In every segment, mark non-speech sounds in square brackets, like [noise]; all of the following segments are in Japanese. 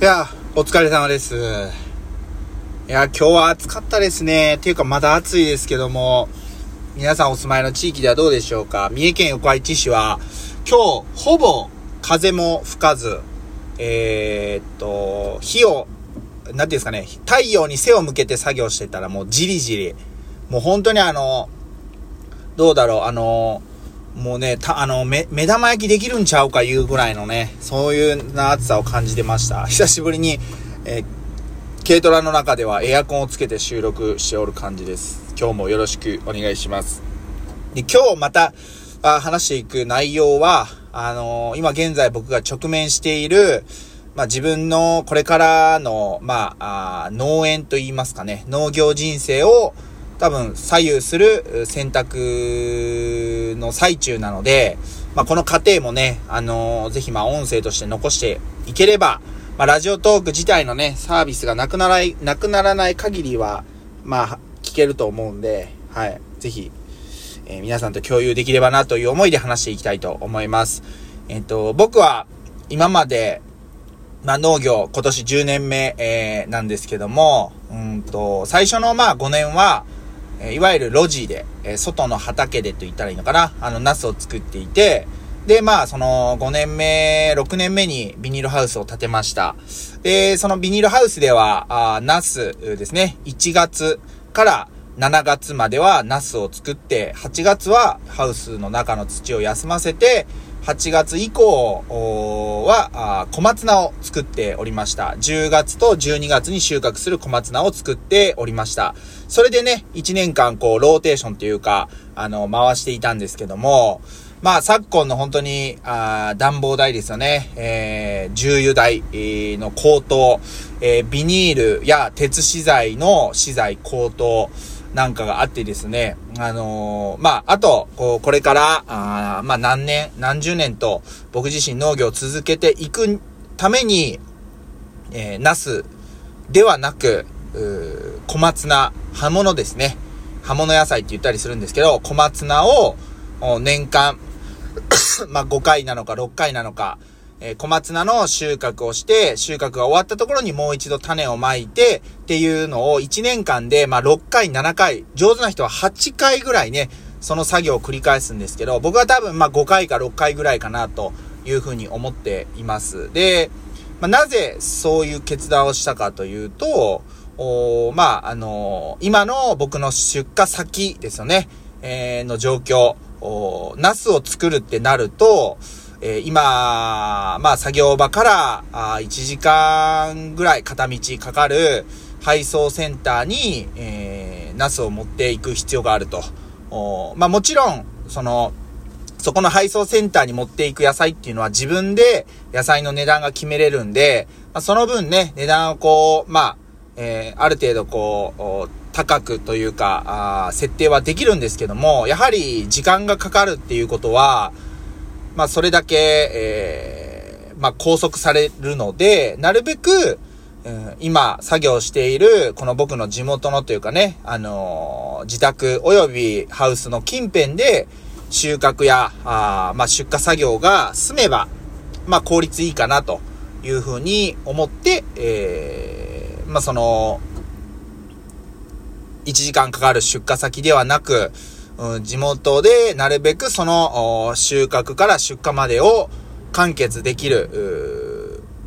いや、お疲れ様です。いや、今日は暑かったですね。ていうか、まだ暑いですけども、皆さんお住まいの地域ではどうでしょうか？三重県横浜市市は、今日、ほぼ風も吹かず、えー、っと、火を、なんていうんですかね、太陽に背を向けて作業してたらもうじりじり、もう本当にあの、どうだろう、あの、もうね、た、あの、目、目玉焼きできるんちゃうかいうぐらいのね、そういうな暑さを感じてました。[laughs] 久しぶりに、え、軽トラの中ではエアコンをつけて収録しておる感じです。今日もよろしくお願いします。で、今日また、あ話していく内容は、あのー今現在僕が直面している、まあ自分のこれからの、まあ、あ農園と言いますかね、農業人生を多分左右する選択の最中なので、まあこの過程もね、あのーぜひまあ音声として残していければ、まあラジオトーク自体のね、サービスがなくならない、なくならない限りは、まあ聞けると思うんで、はい、ぜひ、えー皆さんと共有できればなという思いで話していきたいと思います。えっ、と、僕は今まで、まあ農業今年10年目、えーなんですけども、うんと、最初のまあ5年は、えいわゆる路地で、え外の畑でと言ったらいいのかな、あの、ナスを作っていて、で、まあ、その5年目、6年目にビニールハウスを建てました。で、そのビニールハウスでは、あナスですね、1月から7月まではナスを作って、8月はハウスの中の土を休ませて、8月以降は小松菜を作っておりました。10月と12月に収穫する小松菜を作っておりました。それでね、1年間こう、ローテーションというか、あの、回していたんですけども、まあ、昨今の本当に、あ暖房代ですよね。えー、重油代の高騰、えービニールや鉄資材の資材高騰なんかがあってですね。あのーまあ、あと、こう、これから、あまあ、何年、何十年と、僕自身農業を続けていくために、えー、ナスではなく、小松菜、葉物ですね。葉物野菜って言ったりするんですけど、小松菜を年間、[coughs] まあ、5回なのか6回なのか、えー小松菜の収穫をして、収穫が終わったところにもう一度種をまいて、っていうのを1年間で、まあ、6回、7回、上手な人は8回ぐらいね、その作業を繰り返すんですけど、僕は多分、まあ、5回か6回ぐらいかな、というふうに思っています。で、まあ、なぜそういう決断をしたかというと、おーまあ、あのー今の僕の出荷先ですよね、えーの状況、おーナスを作るってなると、えー今、まあ、作業場から、あ1時間ぐらい片道かかる配送センターに、えーナスを持っていく必要があると。おまあ、もちろん、その、そこの配送センターに持っていく野菜っていうのは自分で野菜の値段が決めれるんで、まあ、その分ね、値段をこう、まあ、えーある程度こう、高くというか、あ設定はできるんですけども、やはり時間がかかるっていうことは、まあ、それだけ、えーまあ、拘束されるので、なるべく、うん今、作業している、この僕の地元のというかね、あのー自宅及びハウスの近辺で、収穫や、あまあ、出荷作業が済めば、まあ、効率いいかなというふうに思って、えーまあ、その、1時間かかる出荷先ではなく、うん地元でなるべくその収穫から出荷までを完結できる、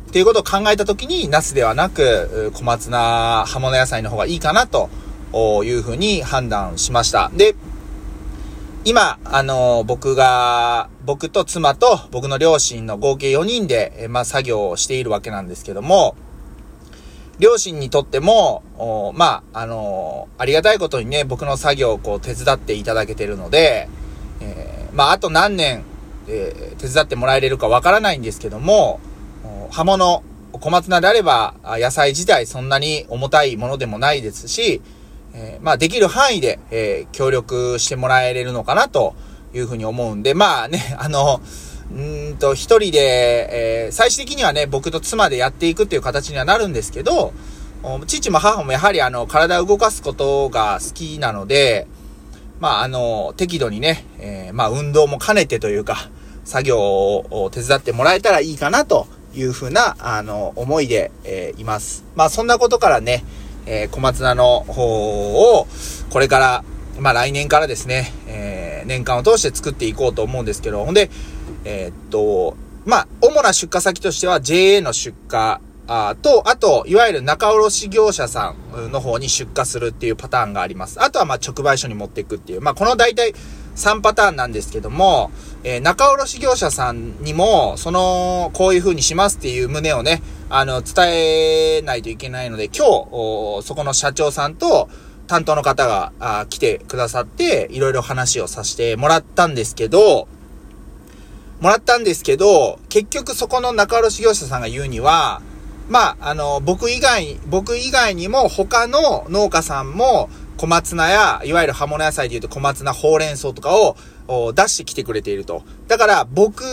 っていうことを考えたときに、ナスではなく、小松菜、葉物野菜の方がいいかなというふうに判断しました。で、今、あの僕が、僕と妻と僕の両親の合計4人で、えまあ、作業をしているわけなんですけども、両親にとっても、まあ、あのありがたいことにね、僕の作業をこう手伝っていただけてるので、えーまあ、あと何年、えー手伝ってもらえれるかわからないんですけども、お葉物、小松菜であれば、野菜自体そんなに重たいものでもないですし、えーまあ、できる範囲で、え協力してもらえれるのかなというふうに思うんで、まあね、あの、うんと、一人で、えー最終的にはね、僕と妻でやっていくっていう形にはなるんですけど、父も母もやはりあの、体を動かすことが好きなので、まあ、あの、適度にね、えーまあ、運動も兼ねてというか、作業を手伝ってもらえたらいいかなというふうな、あの、思いで、えー、います。まあ、そんなことからね、えー、小松菜の方を、これから、まあ、来年からですね、えー、年間を通して作っていこうと思うんですけど、ほんで、えー、っと、まあ、主な出荷先としては JA の出荷あと、あと、いわゆる仲卸業者さんの方に出荷するっていうパターンがあります。あとは、ま、直売所に持っていくっていう。まあ、この大体3パターンなんですけども、えー、仲卸業者さんにも、その、こういう風にしますっていう旨をね、あの、伝えないといけないので、今日、そこの社長さんと、担当の方が来てくださって、いろいろ話をさせてもらったんですけど、もらったんですけど、結局そこの仲卸業者さんが言うには、まあ、あの、僕以外、僕以外にも他の農家さんも小松菜や、いわゆる葉物野菜で言うと小松菜、ほうれん草とかを出してきてくれていると。だから僕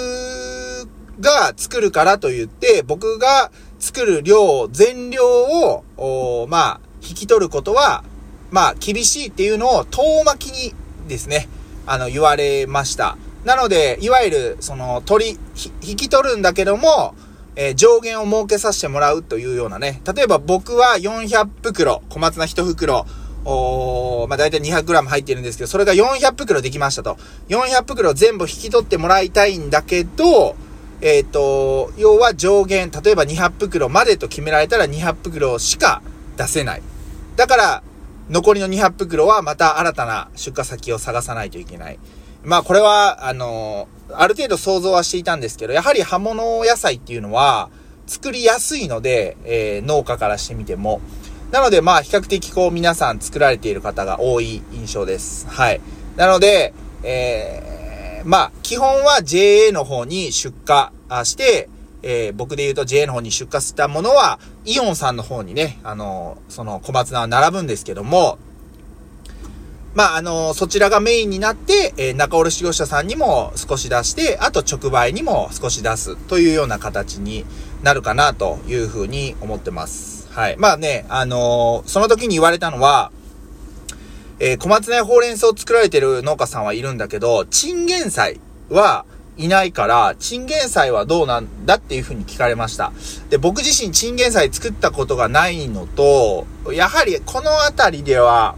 が作るからと言って、僕が作る量、全量を、まあ、引き取ることは、まあ、厳しいっていうのを遠巻きにですね、あの、言われました。なので、いわゆる、その、取り、引き取るんだけども、えー、上限を設けさせてもらうというようなね。例えば僕は400袋、小松菜1袋、おまあ、大体 200g 入ってるんですけど、それが400袋できましたと。400袋全部引き取ってもらいたいんだけど、えっ、ー、と、要は上限、例えば200袋までと決められたら200袋しか出せない。だから、残りの200袋はまた新たな出荷先を探さないといけない。まあこれは、あのある程度想像はしていたんですけど、やはり葉物野菜っていうのは作りやすいので、えー、農家からしてみても。なのでまあ比較的こう皆さん作られている方が多い印象です。はい。なので、えー、まあ基本は JA の方に出荷して、えー、僕で言うと JA の方に出荷したものは、イオンさんの方にね、あの、その小松菜は並ぶんですけども、まあ、あの、そちらがメインになって、えー、中卸業者さんにも少し出して、あと直売にも少し出すというような形になるかなというふうに思ってます。はい。まあね、あのー、その時に言われたのは、えー、小松菜ほうれん草を作られてる農家さんはいるんだけど、チンゲン菜はいないから、チンゲン菜はどうなんだっていうふうに聞かれました。で、僕自身チンゲン菜作ったことがないのと、やはりこの辺りでは、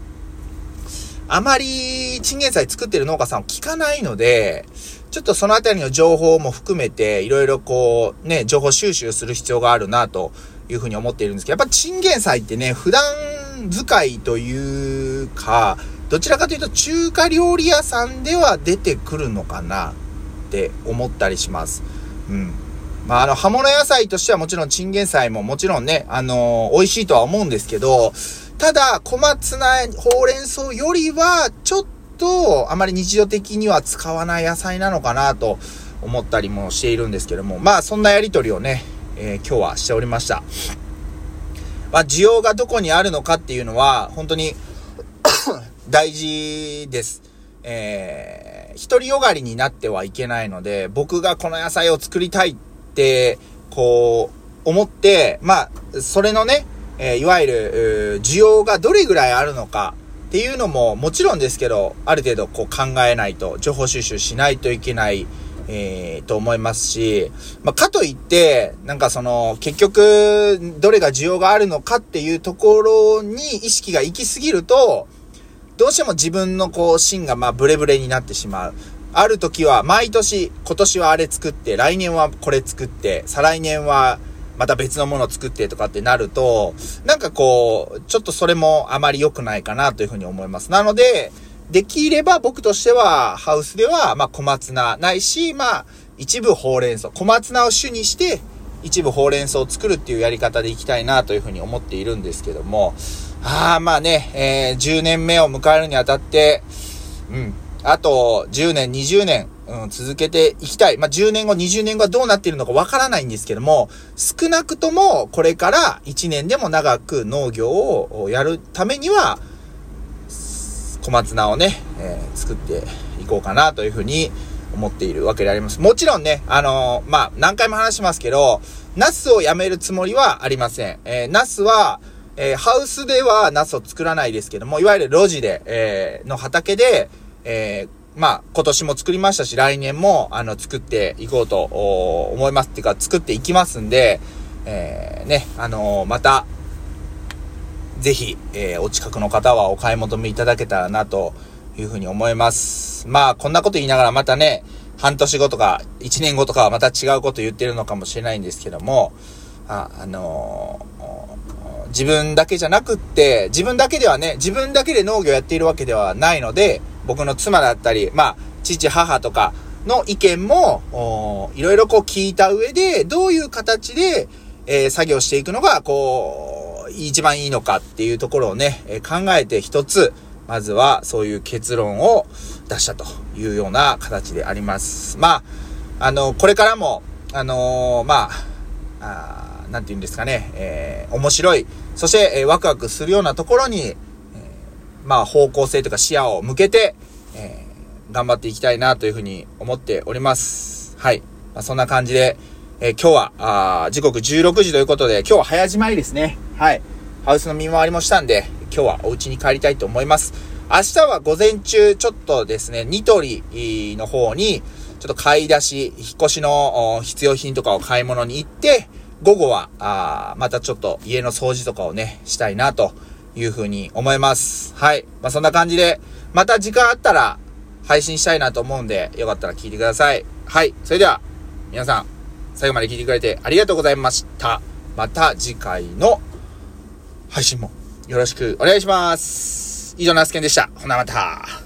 あまりチンゲン菜作ってる農家さんを聞かないので、ちょっとそのあたりの情報も含めて、いろいろこう、ね、情報収集する必要があるな、というふうに思っているんですけど、やっぱチンゲン菜ってね、普段使いというか、どちらかというと中華料理屋さんでは出てくるのかなって思ったりします。うん。まあ、あの、葉物野菜としてはもちろんチンゲン菜ももちろんね、あのー、美味しいとは思うんですけど、ただ、小松菜、ほうれん草よりは、ちょっと、あまり日常的には使わない野菜なのかなと思ったりもしているんですけども、まあ、そんなやりとりをね、えー、今日はしておりました。まあ、需要がどこにあるのかっていうのは、本当に [coughs] 大事です。えー、独りよがりになってはいけないので、僕がこの野菜を作りたいって、こう、思って、まあ、それのね、えー、いわゆる、需要がどれぐらいあるのかっていうのももちろんですけど、ある程度こう考えないと、情報収集しないといけない、えー、と思いますし、まあ、かといって、なんかその、結局、どれが需要があるのかっていうところに意識が行き過ぎると、どうしても自分のこう、芯がまあ、ブレブレになってしまう。ある時は、毎年、今年はあれ作って、来年はこれ作って、再来年は、また別のものを作ってとかってなると、なんかこう、ちょっとそれもあまり良くないかなというふうに思います。なので、できれば僕としては、ハウスでは、まあ小松菜ないし、まあ一部ほうれん草。小松菜を主にして、一部ほうれん草を作るっていうやり方でいきたいなというふうに思っているんですけども、ああ、まあね、えー、10年目を迎えるにあたって、うん、あと10年、20年、うん、続けていきたい。まあ、10年後、20年後はどうなっているのかわからないんですけども、少なくともこれから1年でも長く農業をやるためには、小松菜をね、えー、作っていこうかなというふうに思っているわけであります。もちろんね、あのー、まあ、何回も話しますけど、ナスをやめるつもりはありません。えー、ナスは、えー、ハウスではナスを作らないですけども、いわゆる路地で、え、の畑で、えー、まあ、今年も作りましたし、来年も、あの、作っていこうと思います。っていうか、作っていきますんで、えー、ね、あのー、また、ぜひ、えー、お近くの方はお買い求めいただけたらな、というふうに思います。まあ、こんなこと言いながらまたね、半年後とか、1年後とかはまた違うこと言ってるのかもしれないんですけども、あ、あのー、自分だけじゃなくって、自分だけではね、自分だけで農業やっているわけではないので、僕の妻だったり、まあ、父、母とかの意見も、いろいろこう聞いた上で、どういう形で、えー、作業していくのが、こう、一番いいのかっていうところをね、えー、考えて一つ、まずはそういう結論を出したというような形であります。まあ、あの、これからも、あのー、まあ、あなんて言うんですかね、えー、面白い、そして、えー、ワクワクするようなところに、まあ、方向性とか視野を向けて、えー、頑張っていきたいなというふうに思っております。はい。まあ、そんな感じで、えー、今日は、あ時刻16時ということで、今日は早じまいですね。はい。ハウスの見回りもしたんで、今日はお家に帰りたいと思います。明日は午前中、ちょっとですね、ニトリの方に、ちょっと買い出し、引っ越しの必要品とかを買い物に行って、午後は、あまたちょっと家の掃除とかをね、したいなというふうに思います。はい。まあ、そんな感じで、また時間あったら配信したいなと思うんで、よかったら聞いてください。はい。それでは、皆さん、最後まで聞いてくれてありがとうございました。また次回の配信もよろしくお願いします。以上、ナスケンでした。ほなまた。